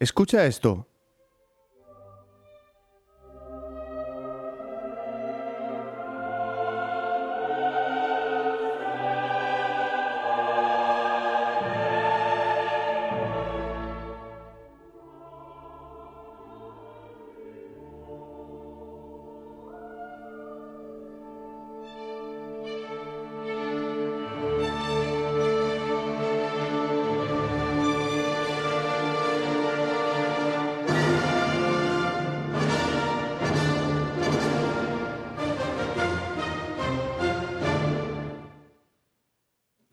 Escucha esto.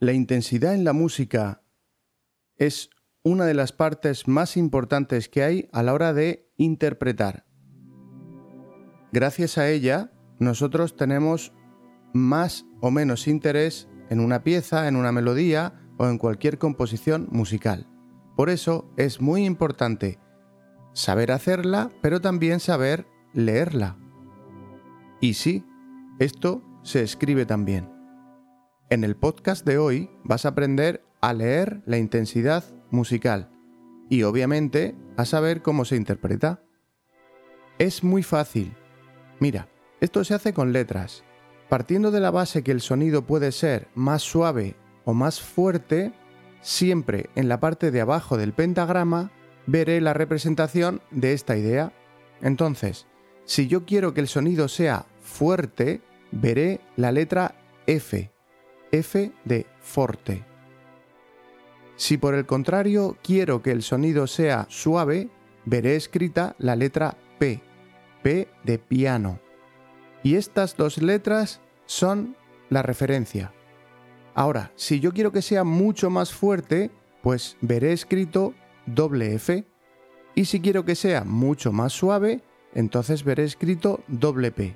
La intensidad en la música es una de las partes más importantes que hay a la hora de interpretar. Gracias a ella, nosotros tenemos más o menos interés en una pieza, en una melodía o en cualquier composición musical. Por eso es muy importante saber hacerla, pero también saber leerla. Y sí, esto se escribe también. En el podcast de hoy vas a aprender a leer la intensidad musical y obviamente a saber cómo se interpreta. Es muy fácil. Mira, esto se hace con letras. Partiendo de la base que el sonido puede ser más suave o más fuerte, siempre en la parte de abajo del pentagrama veré la representación de esta idea. Entonces, si yo quiero que el sonido sea fuerte, veré la letra F F de forte. Si por el contrario quiero que el sonido sea suave, veré escrita la letra P, P de piano. Y estas dos letras son la referencia. Ahora, si yo quiero que sea mucho más fuerte, pues veré escrito doble F. Y si quiero que sea mucho más suave, entonces veré escrito doble P.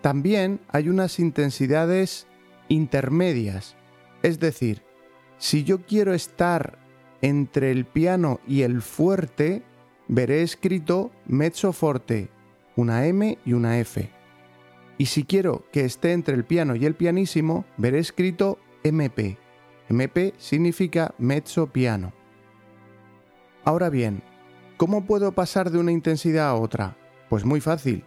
También hay unas intensidades intermedias. Es decir, si yo quiero estar entre el piano y el fuerte, veré escrito mezzo forte, una M y una F. Y si quiero que esté entre el piano y el pianísimo, veré escrito MP. MP significa mezzo piano. Ahora bien, ¿cómo puedo pasar de una intensidad a otra? Pues muy fácil.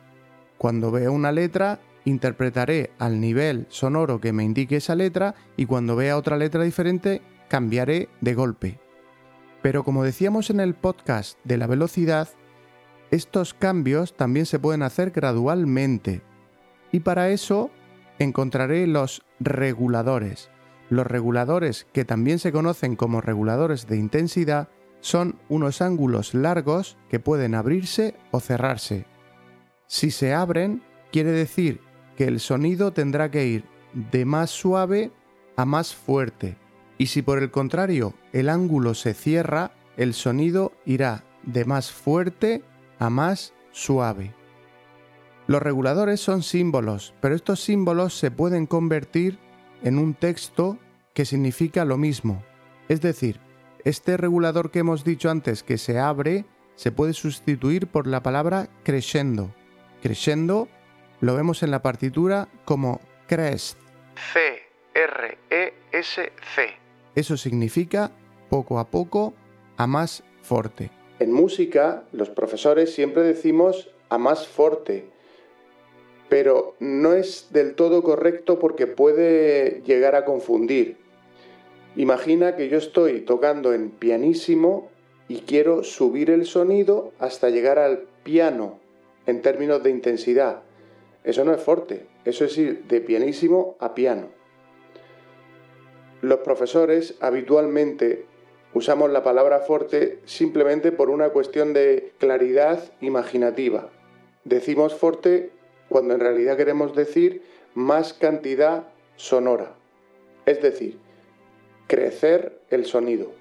Cuando veo una letra, interpretaré al nivel sonoro que me indique esa letra y cuando vea otra letra diferente cambiaré de golpe. Pero como decíamos en el podcast de la velocidad, estos cambios también se pueden hacer gradualmente. Y para eso encontraré los reguladores. Los reguladores, que también se conocen como reguladores de intensidad, son unos ángulos largos que pueden abrirse o cerrarse. Si se abren, quiere decir que el sonido tendrá que ir de más suave a más fuerte. Y si por el contrario el ángulo se cierra, el sonido irá de más fuerte a más suave. Los reguladores son símbolos, pero estos símbolos se pueden convertir en un texto que significa lo mismo. Es decir, este regulador que hemos dicho antes que se abre se puede sustituir por la palabra crescendo. Crescendo lo vemos en la partitura como crest. C R E S C. Eso significa poco a poco a más forte. En música, los profesores siempre decimos a más forte, pero no es del todo correcto porque puede llegar a confundir. Imagina que yo estoy tocando en pianísimo y quiero subir el sonido hasta llegar al piano en términos de intensidad. Eso no es forte, eso es ir de pianísimo a piano. Los profesores habitualmente usamos la palabra forte simplemente por una cuestión de claridad imaginativa. Decimos forte cuando en realidad queremos decir más cantidad sonora, es decir, crecer el sonido.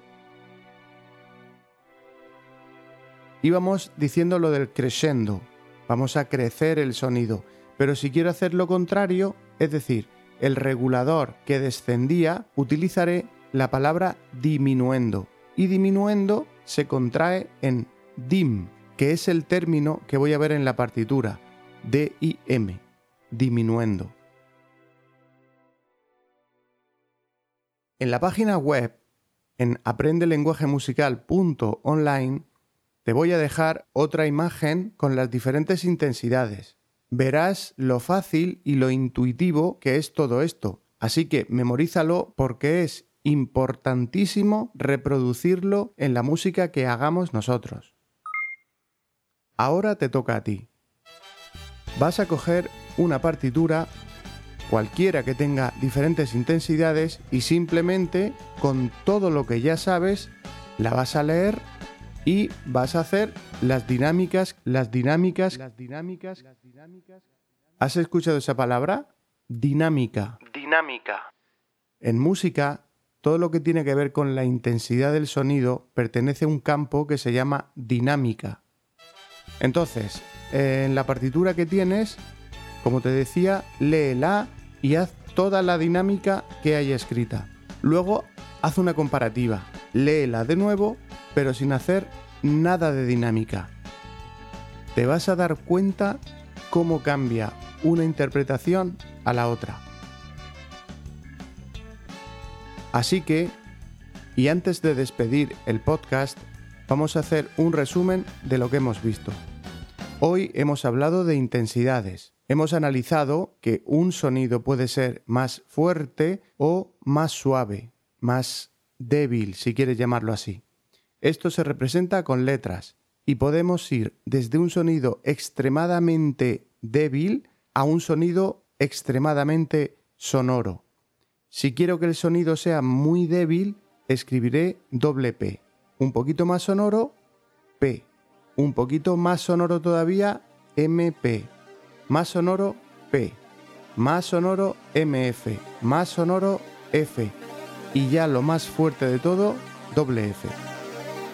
Íbamos diciendo lo del crescendo, vamos a crecer el sonido. Pero si quiero hacer lo contrario, es decir, el regulador que descendía, utilizaré la palabra diminuendo. Y diminuendo se contrae en dim, que es el término que voy a ver en la partitura. D-I-M, diminuendo. En la página web, en aprendelenguajemusical.online, te voy a dejar otra imagen con las diferentes intensidades. Verás lo fácil y lo intuitivo que es todo esto. Así que memorízalo porque es importantísimo reproducirlo en la música que hagamos nosotros. Ahora te toca a ti. Vas a coger una partitura cualquiera que tenga diferentes intensidades y simplemente con todo lo que ya sabes la vas a leer y vas a hacer las dinámicas, las dinámicas, las dinámicas, las dinámicas. ¿Has escuchado esa palabra? Dinámica. Dinámica. En música, todo lo que tiene que ver con la intensidad del sonido pertenece a un campo que se llama dinámica. Entonces, en la partitura que tienes, como te decía, léela y haz toda la dinámica que haya escrita. Luego, haz una comparativa. Léela de nuevo, pero sin hacer nada de dinámica. Te vas a dar cuenta cómo cambia una interpretación a la otra. Así que, y antes de despedir el podcast, vamos a hacer un resumen de lo que hemos visto. Hoy hemos hablado de intensidades. Hemos analizado que un sonido puede ser más fuerte o más suave, más débil, si quieres llamarlo así. Esto se representa con letras y podemos ir desde un sonido extremadamente débil a un sonido extremadamente sonoro. Si quiero que el sonido sea muy débil, escribiré doble P. Un poquito más sonoro, P. Un poquito más sonoro todavía, MP. Más sonoro, P. Más sonoro, MF. Más sonoro, F. Y ya lo más fuerte de todo, doble F.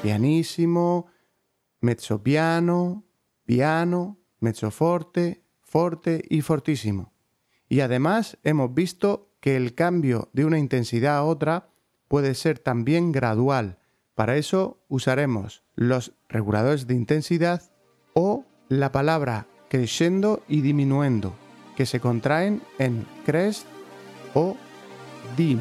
Pianísimo, mezzo piano, piano, mezzo forte, forte y fortísimo. Y además hemos visto que el cambio de una intensidad a otra puede ser también gradual. Para eso usaremos los reguladores de intensidad o la palabra crescendo y diminuendo, que se contraen en crest o dim.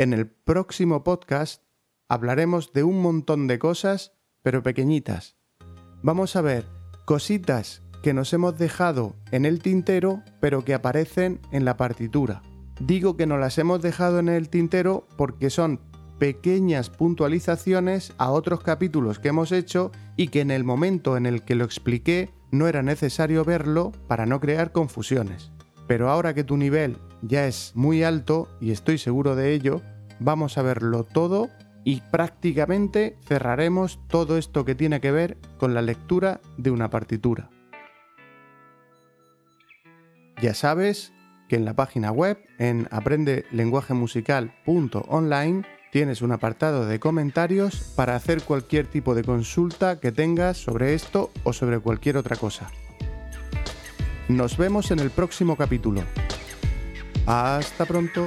En el próximo podcast hablaremos de un montón de cosas, pero pequeñitas. Vamos a ver cositas que nos hemos dejado en el tintero, pero que aparecen en la partitura. Digo que nos las hemos dejado en el tintero porque son pequeñas puntualizaciones a otros capítulos que hemos hecho y que en el momento en el que lo expliqué no era necesario verlo para no crear confusiones. Pero ahora que tu nivel ya es muy alto, y estoy seguro de ello, vamos a verlo todo y prácticamente cerraremos todo esto que tiene que ver con la lectura de una partitura. Ya sabes que en la página web, en aprendelenguajemusical.online, tienes un apartado de comentarios para hacer cualquier tipo de consulta que tengas sobre esto o sobre cualquier otra cosa. Nos vemos en el próximo capítulo. Hasta pronto.